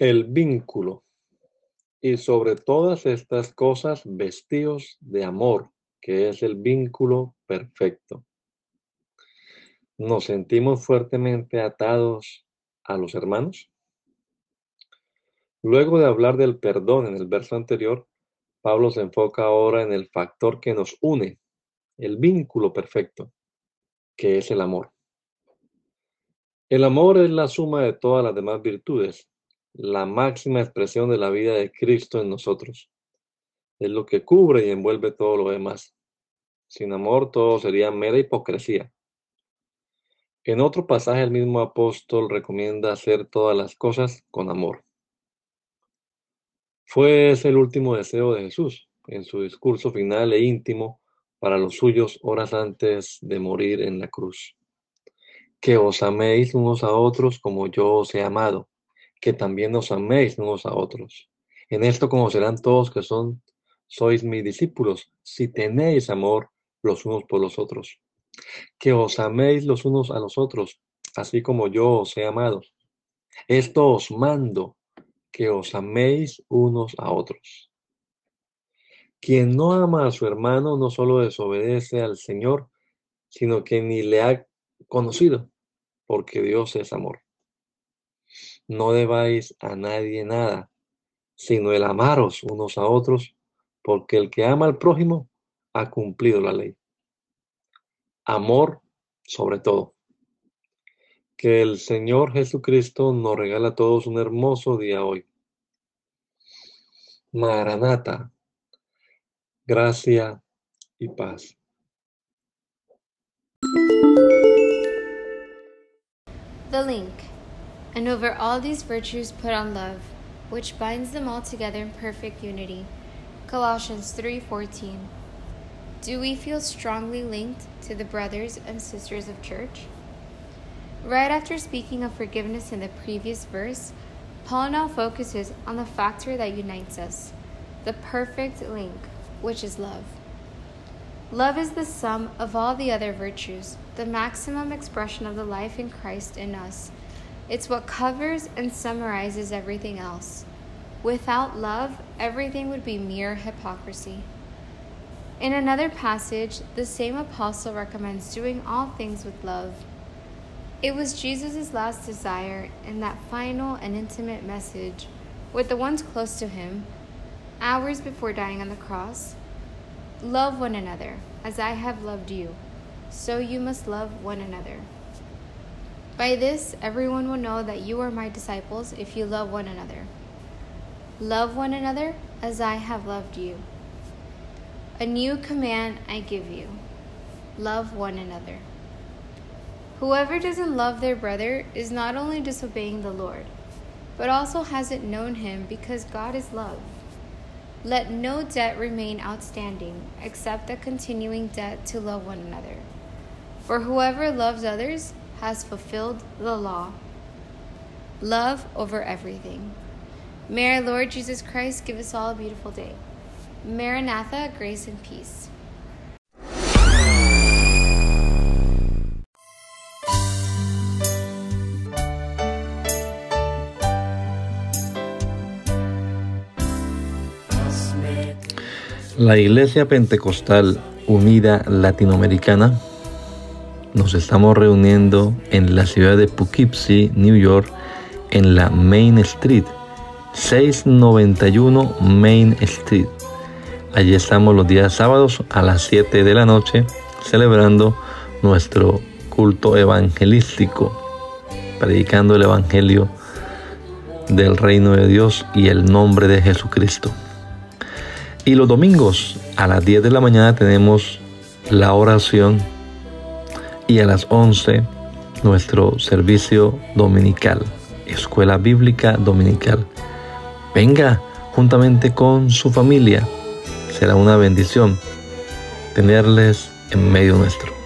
El vínculo. Y sobre todas estas cosas, vestidos de amor, que es el vínculo perfecto. ¿Nos sentimos fuertemente atados a los hermanos? Luego de hablar del perdón en el verso anterior, Pablo se enfoca ahora en el factor que nos une, el vínculo perfecto, que es el amor. El amor es la suma de todas las demás virtudes, la máxima expresión de la vida de Cristo en nosotros. Es lo que cubre y envuelve todo lo demás. Sin amor todo sería mera hipocresía. En otro pasaje el mismo apóstol recomienda hacer todas las cosas con amor. Fue ese el último deseo de Jesús en su discurso final e íntimo para los suyos horas antes de morir en la cruz. Que os améis unos a otros como yo os he amado que también os améis unos a otros. En esto conocerán todos que son, sois mis discípulos, si tenéis amor los unos por los otros. Que os améis los unos a los otros, así como yo os he amado. Esto os mando, que os améis unos a otros. Quien no ama a su hermano no solo desobedece al Señor, sino que ni le ha conocido, porque Dios es amor no debáis a nadie nada, sino el amaros unos a otros, porque el que ama al prójimo ha cumplido la ley. Amor sobre todo. Que el Señor Jesucristo nos regala a todos un hermoso día hoy. Maranata, gracia y paz. The link. And over all these virtues put on love, which binds them all together in perfect unity. Colossians 3:14. Do we feel strongly linked to the brothers and sisters of church? Right after speaking of forgiveness in the previous verse, Paul now focuses on the factor that unites us, the perfect link, which is love. Love is the sum of all the other virtues, the maximum expression of the life in Christ in us it's what covers and summarizes everything else. Without love, everything would be mere hypocrisy. In another passage, the same apostle recommends doing all things with love. It was Jesus' last desire in that final and intimate message with the ones close to him, hours before dying on the cross. Love one another as I have loved you, so you must love one another. By this, everyone will know that you are my disciples if you love one another. Love one another as I have loved you. A new command I give you love one another. Whoever doesn't love their brother is not only disobeying the Lord, but also hasn't known him because God is love. Let no debt remain outstanding except the continuing debt to love one another. For whoever loves others has fulfilled the law. Love over everything. May our Lord Jesus Christ give us all a beautiful day. Maranatha, grace and peace. La Iglesia Pentecostal Unida Latinoamericana nos estamos reuniendo en la ciudad de Poughkeepsie, New York, en la Main Street, 691 Main Street. Allí estamos los días sábados a las 7 de la noche celebrando nuestro culto evangelístico, predicando el Evangelio del reino de Dios y el nombre de Jesucristo. Y los domingos a las 10 de la mañana tenemos la oración y a las 11 nuestro servicio dominical, escuela bíblica dominical. Venga juntamente con su familia. Será una bendición tenerles en medio nuestro.